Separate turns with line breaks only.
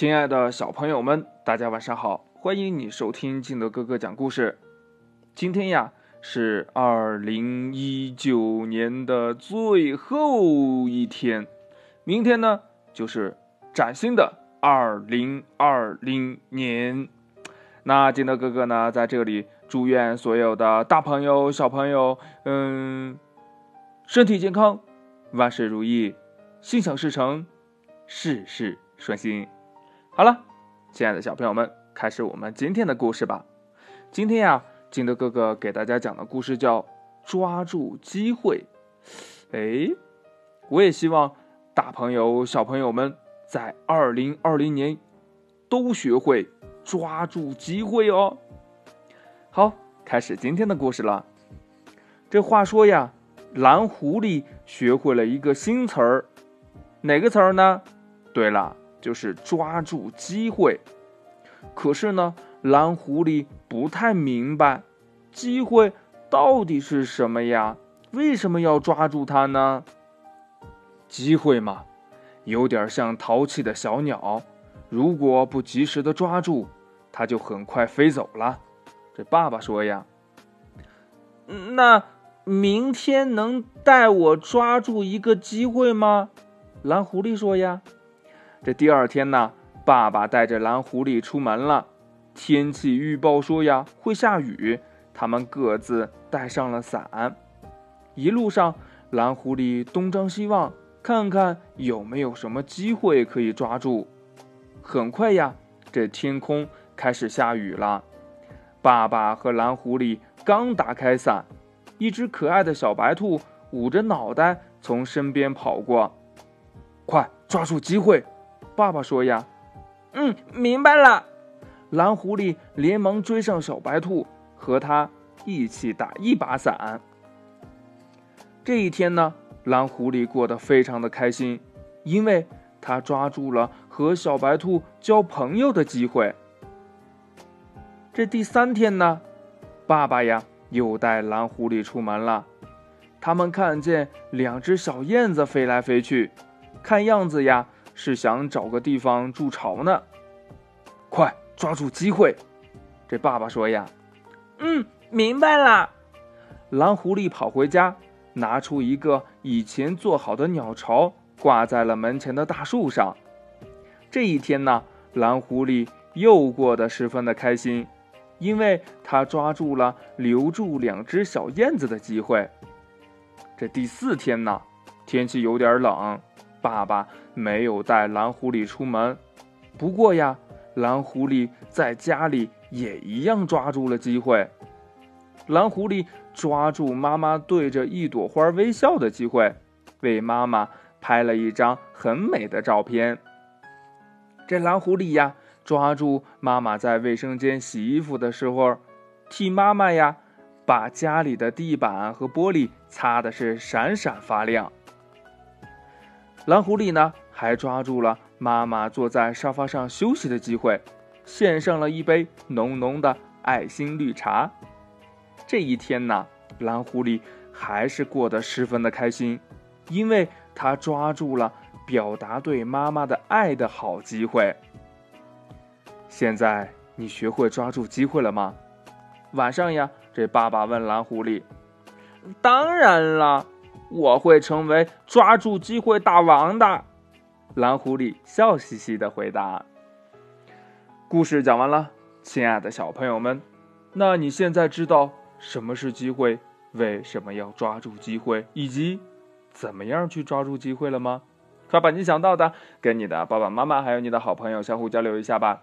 亲爱的小朋友们，大家晚上好！欢迎你收听金德哥哥讲故事。今天呀是二零一九年的最后一天，明天呢就是崭新的二零二零年。那金德哥哥呢在这里祝愿所有的大朋友、小朋友，嗯，身体健康，万事如意，心想事成，事事顺心。好了，亲爱的小朋友们，开始我们今天的故事吧。今天呀，金德哥哥给大家讲的故事叫《抓住机会》。哎，我也希望大朋友、小朋友们在二零二零年都学会抓住机会哦。好，开始今天的故事了。这话说呀，蓝狐狸学会了一个新词儿，哪个词儿呢？对了。就是抓住机会，可是呢，蓝狐狸不太明白，机会到底是什么呀？为什么要抓住它呢？机会嘛，有点像淘气的小鸟，如果不及时的抓住，它就很快飞走了。这爸爸说呀，那明天能带我抓住一个机会吗？蓝狐狸说呀。这第二天呢，爸爸带着蓝狐狸出门了。天气预报说呀会下雨，他们各自带上了伞。一路上，蓝狐狸东张西望，看看有没有什么机会可以抓住。很快呀，这天空开始下雨了。爸爸和蓝狐狸刚打开伞，一只可爱的小白兔捂着脑袋从身边跑过，快抓住机会！爸爸说：“呀，
嗯，明白了。”
蓝狐狸连忙追上小白兔，和他一起打一把伞。这一天呢，蓝狐狸过得非常的开心，因为他抓住了和小白兔交朋友的机会。这第三天呢，爸爸呀又带蓝狐狸出门了。他们看见两只小燕子飞来飞去，看样子呀。是想找个地方筑巢呢，快抓住机会！这爸爸说呀：“
嗯，明白了。”
蓝狐狸跑回家，拿出一个以前做好的鸟巢，挂在了门前的大树上。这一天呢，蓝狐狸又过得十分的开心，因为他抓住了留住两只小燕子的机会。这第四天呢，天气有点冷。爸爸没有带蓝狐狸出门，不过呀，蓝狐狸在家里也一样抓住了机会。蓝狐狸抓住妈妈对着一朵花微笑的机会，为妈妈拍了一张很美的照片。这蓝狐狸呀，抓住妈妈在卫生间洗衣服的时候，替妈妈呀把家里的地板和玻璃擦的是闪闪发亮。蓝狐狸呢，还抓住了妈妈坐在沙发上休息的机会，献上了一杯浓浓的爱心绿茶。这一天呢，蓝狐狸还是过得十分的开心，因为他抓住了表达对妈妈的爱的好机会。现在你学会抓住机会了吗？晚上呀，这爸爸问蓝狐狸：“
当然了。”我会成为抓住机会大王的，
蓝狐狸笑嘻嘻的回答。故事讲完了，亲爱的小朋友们，那你现在知道什么是机会，为什么要抓住机会，以及怎么样去抓住机会了吗？快把你想到的跟你的爸爸妈妈还有你的好朋友相互交流一下吧。